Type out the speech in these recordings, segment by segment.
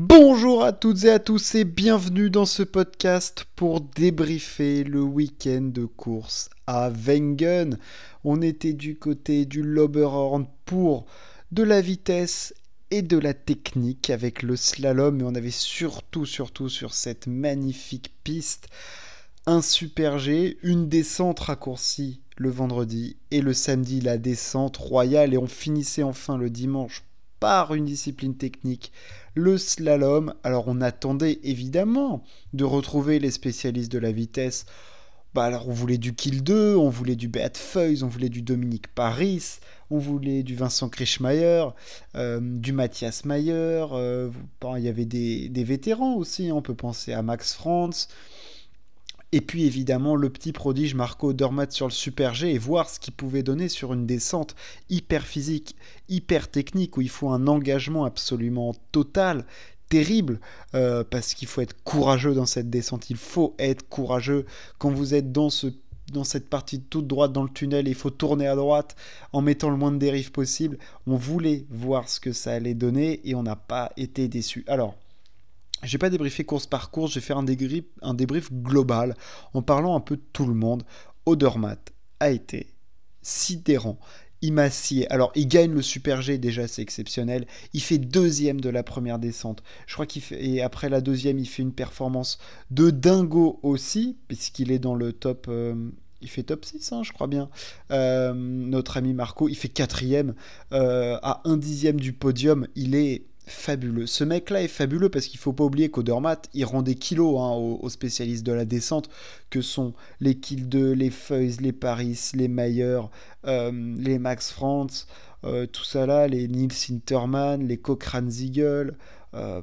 Bonjour à toutes et à tous et bienvenue dans ce podcast pour débriefer le week-end de course à Wengen. On était du côté du Loberhorn pour de la vitesse et de la technique avec le slalom et on avait surtout surtout sur cette magnifique piste un super G, une descente raccourcie le vendredi et le samedi la descente royale et on finissait enfin le dimanche par une discipline technique, le slalom. Alors on attendait évidemment de retrouver les spécialistes de la vitesse. Bah alors on voulait du Kill 2, on voulait du Beat Feuys, on voulait du Dominique Paris, on voulait du Vincent Krischmeier, euh, du Mathias Mayer, euh, il y avait des vétérans aussi, on peut penser à Max Franz, et puis évidemment le petit prodige Marco Dormat sur le Super G et voir ce qu'il pouvait donner sur une descente hyper physique, hyper technique où il faut un engagement absolument total, terrible, euh, parce qu'il faut être courageux dans cette descente, il faut être courageux quand vous êtes dans ce dans cette partie toute droite dans le tunnel, il faut tourner à droite en mettant le moins de dérive possible. On voulait voir ce que ça allait donner et on n'a pas été déçu. Alors, j'ai pas débriefé course par course, je vais faire un débrief, global en parlant un peu de tout le monde. Odermatt a été sidérant. Il m'a scié. Alors, il gagne le Super G, déjà, c'est exceptionnel. Il fait deuxième de la première descente. Je crois qu'il. Et après la deuxième, il fait une performance de dingo aussi, puisqu'il est dans le top. Euh, il fait top 6, hein, je crois bien. Euh, notre ami Marco, il fait quatrième euh, à un dixième du podium. Il est fabuleux. Ce mec-là est fabuleux parce qu'il faut pas oublier qu'Odermatt, il rend des kilos hein, aux, spécialistes de la descente, que sont les Kill 2, les Feuilles, les Paris, les Mayer, euh, les Max France, euh, tout ça là, les Nils Sinterman, les Cochrane Ziegel, euh,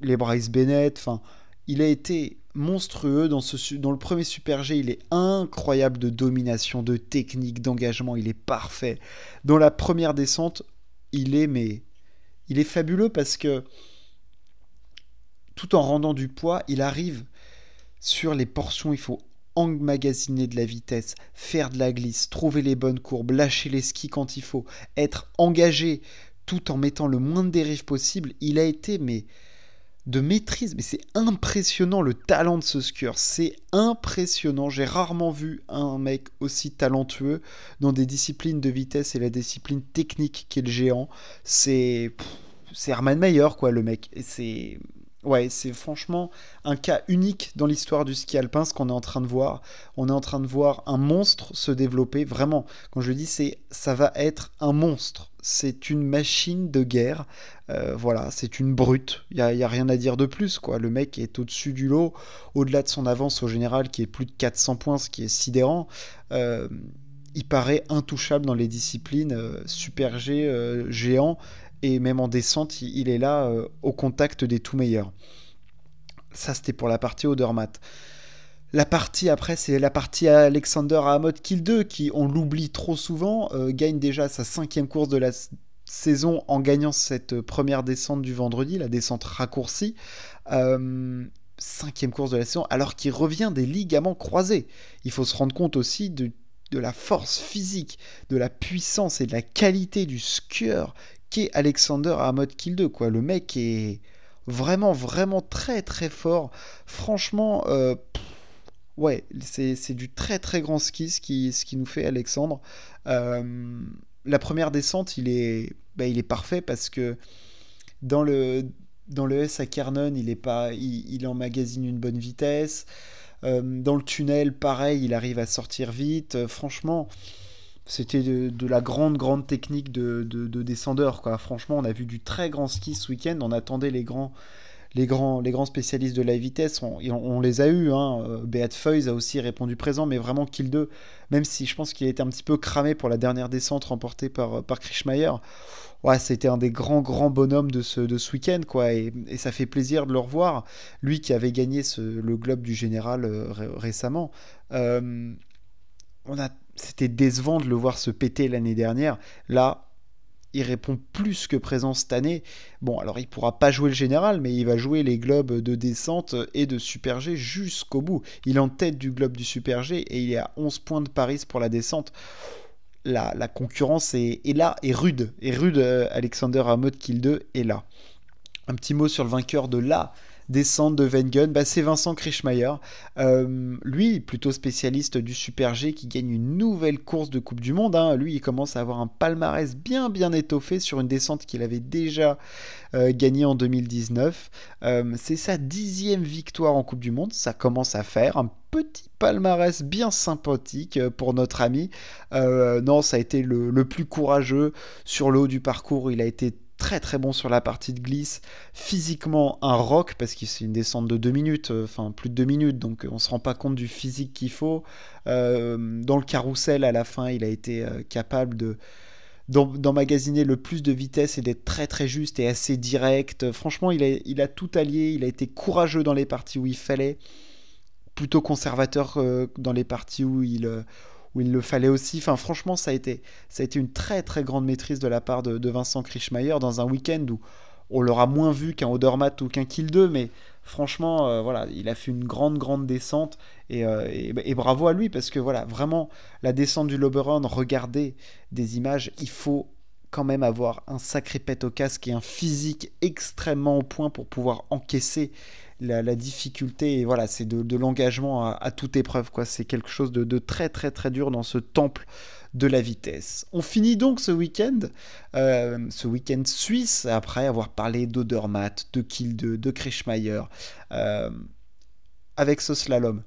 les Bryce Bennett, enfin, il a été monstrueux dans, ce, dans le premier Super G, il est incroyable de domination, de technique, d'engagement, il est parfait. Dans la première descente, il est mais il est fabuleux parce que tout en rendant du poids, il arrive sur les portions, il faut emmagasiner de la vitesse, faire de la glisse, trouver les bonnes courbes, lâcher les skis quand il faut, être engagé tout en mettant le moins de dérive possible. Il a été mais de maîtrise, mais c'est impressionnant le talent de ce skieur, c'est impressionnant. J'ai rarement vu un mec aussi talentueux dans des disciplines de vitesse et la discipline technique qui est le géant. C'est c'est Hermann Mayer quoi le mec. C'est ouais, c'est franchement un cas unique dans l'histoire du ski alpin ce qu'on est en train de voir. On est en train de voir un monstre se développer vraiment. Quand je dis c'est ça va être un monstre c'est une machine de guerre. Euh, voilà, c'est une brute. Il n'y a, rien à dire de plus. quoi. Le mec est au-dessus du lot, au-delà de son avance au général qui est plus de 400 points, ce qui est sidérant. Euh, il paraît intouchable dans les disciplines euh, super géant, et même en descente, il, est là au contact des tout meilleurs. Ça, c'était pour la partie Odermatt. La partie après, c'est la partie Alexander mode Kill 2 qui, on l'oublie trop souvent, euh, gagne déjà sa cinquième course de la saison en gagnant cette première descente du vendredi, la descente raccourcie. Euh, cinquième course de la saison, alors qu'il revient des ligaments croisés. Il faut se rendre compte aussi de, la force physique, de la puissance et de la qualité du skieur qu'est Alexander à mode Kill 2. Quoi. Le mec est vraiment, vraiment très, très fort. Franchement, euh, ouais, c'est du très très grand ski ce qui, ce qui nous fait Alexandre. Euh, la première descente, il est, bah, il est parfait parce que dans le, dans le S à Kernon, il, est pas, il, emmagasine une bonne vitesse. Euh, dans le tunnel, pareil, il arrive à sortir vite. Franchement, c'était de, la grande, grande technique de, de, de, descendeur. Quoi. Franchement, on a vu du très grand ski ce week-end. On attendait les grands, les grands, les grands spécialistes de la vitesse, on, les a eus. Hein. Euh, Beat Feuys a aussi répondu présent, mais vraiment Kill 2, même si je pense qu'il a été un petit peu cramé pour la dernière descente remportée par, par Krischmeier, ouais, c'était un des grands, grands bonhommes de ce, de ce week-end, quoi. Et, ça fait plaisir de le revoir. Lui qui avait gagné le Globe du Général euh, récemment. Euh, on a, c'était décevant de le voir se péter l'année dernière. Là, il répond plus que présent cette année. Bon, alors il pourra pas jouer le général, mais il va jouer les globes de descente et de Super G jusqu'au bout. Il est en tête du globe du Super G et il est à 11 points de Paris pour la descente. La, la concurrence est, là, est rude. Et rude, euh, Alexander Hamod Kill 2 est là. Un petit mot sur le vainqueur de la descente de Wengen, bah, c'est Vincent Krischmeier. Euh, lui, plutôt spécialiste du Super G, qui gagne une nouvelle course de Coupe du Monde. Hein. Lui, il commence à avoir un palmarès bien bien étoffé sur une descente qu'il avait déjà euh, gagnée en 2019. Euh, c'est sa dixième victoire en Coupe du Monde. Ça commence à faire un petit palmarès bien sympathique pour notre ami. non, ça a été le, plus courageux sur le haut du parcours. Il a été très très bon sur la partie de glisse. Physiquement, un rock, parce que c'est une descente de 2 minutes, euh, enfin plus de 2 minutes, donc euh, on se rend pas compte du physique qu'il faut. Euh, dans le carrousel, à la fin, il a été capable de d'emmagasiner le plus de vitesse et d'être très très juste et assez direct. Franchement, il a, il a tout allié, il a été courageux dans les parties où il fallait, plutôt conservateur dans les parties où il où il le fallait aussi. Enfin, franchement, ça a été, ça a été une très très grande maîtrise de la part de, Vincent Krischmeier dans un week-end où on l'aura moins vu qu'un Odermatt ou qu'un Kill 2, mais franchement, euh, voilà, il a fait une grande grande descente euh, et, bravo à lui parce que voilà, vraiment la descente du Loberon, regardez des images, il faut quand même avoir un sacré pet au casque et un physique extrêmement au point pour pouvoir encaisser la, difficulté, et voilà, c'est de, l'engagement à, toute épreuve, quoi. C'est quelque chose de, très très très dur dans ce temple de la vitesse. On finit donc ce week-end, euh, ce week-end suisse, après avoir parlé d'Odermatt, de Kiel de, Kreschmeier, euh, avec ce slalom.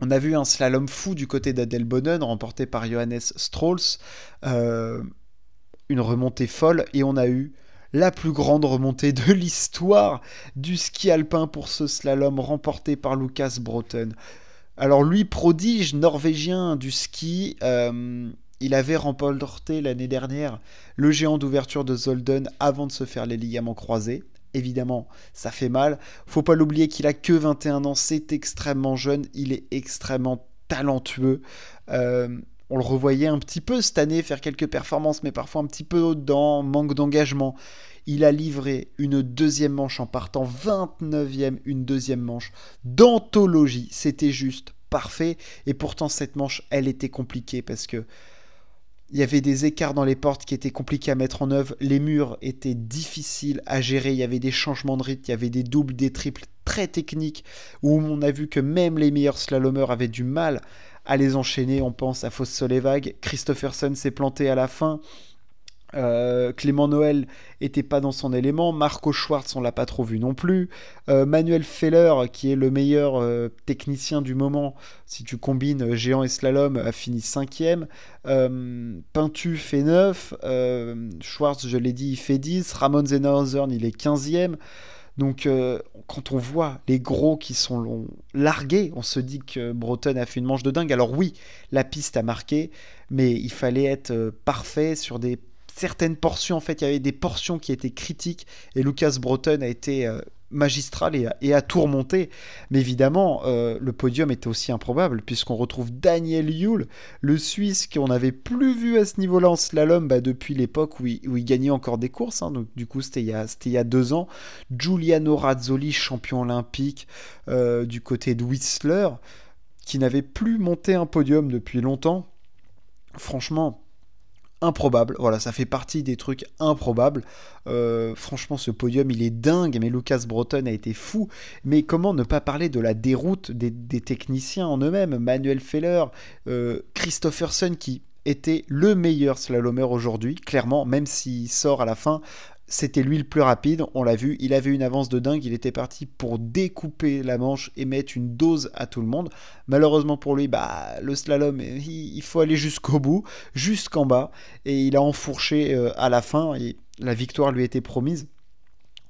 On a vu un slalom fou du côté d'Adelbonnen, remporté par Johannes Strolls, euh, une remontée folle, et on a eu la plus grande remontée de l'histoire du ski alpin pour ce slalom remporté par Lucas Broughton. Alors lui, prodige norvégien du ski, euh, il avait remporté l'année dernière le géant d'ouverture de Zolden avant de se faire les ligaments croisés. Évidemment, ça fait mal. Faut pas l'oublier qu'il a que 21 ans, c'est extrêmement jeune, il est extrêmement talentueux. Euh, on le revoyait un petit peu cette année faire quelques performances, mais parfois un petit peu au-dedans, manque d'engagement. Il a livré une deuxième manche en partant 29e, une deuxième manche d'anthologie. C'était juste parfait. Et pourtant, cette manche, elle était compliquée parce que il y avait des écarts dans les portes qui étaient compliqués à mettre en œuvre. Les murs étaient difficiles à gérer. Il y avait des changements de rythme, il y avait des doubles, des triples très techniques où on a vu que même les meilleurs slalomeurs avaient du mal à les enchaîner. On pense à Foss Solevag. Christopherson s'est planté à la fin. Euh, Clément Noël était pas dans son élément. Marco Schwartz, on l'a pas trop vu non plus. Euh, Manuel Feller, qui est le meilleur euh, technicien du moment, si tu combines géant et slalom, a fini cinquième. Pintu fait 9. Schwartz, je l'ai dit, il fait 10. Ramon Zenhausen, il est 15e. Donc, euh, quand on voit les gros qui sont largués, on se dit que Breton a fait une manche de dingue. Alors, oui, la piste a marqué, mais il fallait être euh, parfait sur des certaines portions. En fait, il y avait des portions qui étaient critiques et Lucas Breton a été euh, magistral et, à tout remonter. Mais évidemment, euh, le podium était aussi improbable, puisqu'on retrouve Daniel Yule, le Suisse qu'on n'avait plus vu à ce niveau-là en slalom bah, depuis l'époque où, il gagnait encore des courses. Hein. donc, du coup, c'était il, il, y a deux ans. Giuliano Razzoli, champion olympique euh, du côté de Whistler, qui n'avait plus monté un podium depuis longtemps. Franchement, improbable. Voilà, ça fait partie des trucs improbables. Euh, franchement, ce podium, il est dingue, mais Lucas Breton a été fou. Mais comment ne pas parler de la déroute des, techniciens en eux-mêmes? Manuel Feller, euh, Christopherson qui était le meilleur slalomeur aujourd'hui, clairement, même s'il sort à la fin c'était lui le plus rapide, on l'a vu, il avait une avance de dingue, il était parti pour découper la manche et mettre une dose à tout le monde. Malheureusement pour lui, bah, le slalom, il, faut aller jusqu'au bout, jusqu'en bas, et il a enfourché euh, à la fin, et la victoire lui était promise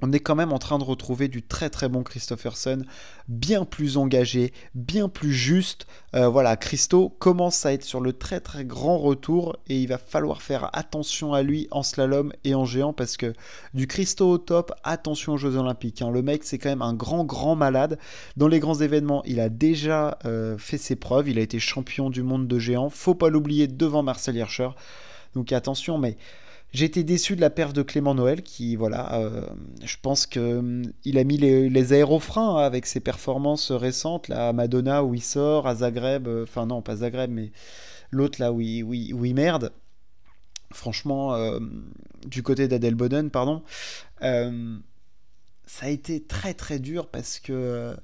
on est quand même en train de retrouver du très très bon Christopherson, bien plus engagé, bien plus juste. Euh, voilà, Christo commence à être sur le très très grand retour et il va falloir faire attention à lui en slalom et en géant parce que du Christo au top, attention aux Jeux Olympiques. Hein. Le mec, c'est quand même un grand grand malade. Dans les grands événements, il a déjà euh, fait ses preuves, il a été champion du monde de géant. Faut pas l'oublier devant Marcel Hirscher. Donc attention, mais j'ai été déçu de la perf de Clément Noël qui, voilà, euh, je pense qu'il hum, a mis les, aérofreins hein, avec ses performances récentes, là, à Madonna où il sort, à Zagreb, euh, enfin non, pas Zagreb, mais l'autre là où il, où, merde. Franchement, euh, du côté d'Adelboden, pardon. ça a été très très dur parce que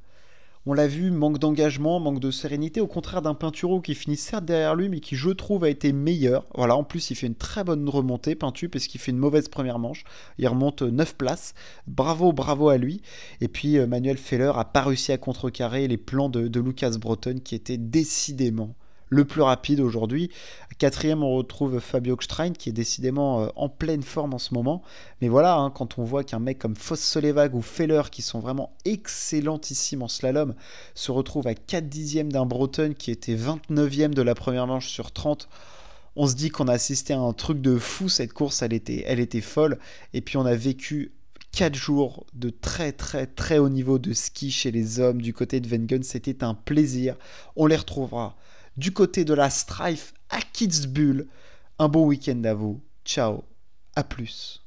on l'a vu, manque d'engagement, manque de sérénité, au contraire d'un Pinturo qui finit certes derrière lui, mais qui, je trouve, a été meilleur. Voilà, en plus, il fait une très bonne remontée, Pintu, parce qu'il fait une mauvaise première manche. Il remonte 9 places. Bravo, bravo à lui. Et puis, euh, Manuel Feller a pas réussi à contrecarrer les plans de, de Lucas Breton, qui étaient décidément le plus rapide aujourd'hui. Quatrième, on retrouve Fabio Stein qui est décidément euh, en pleine forme en ce moment. Mais voilà, hein, quand on voit qu'un mec comme Foss Solevag ou Feller, qui sont vraiment excellentissimes en slalom, se retrouve à 4 dixièmes d'un Breton qui était 29e de la première manche sur 30 on se dit qu'on a assisté à un truc de fou, cette course, elle était, elle était folle. Et puis on a vécu 4 jours de très très très haut niveau de ski chez les hommes du côté de Wengen. C'était un plaisir. On les retrouvera du côté de la Strife à Kitzbühel. Un bon week-end à vous. Ciao. À plus.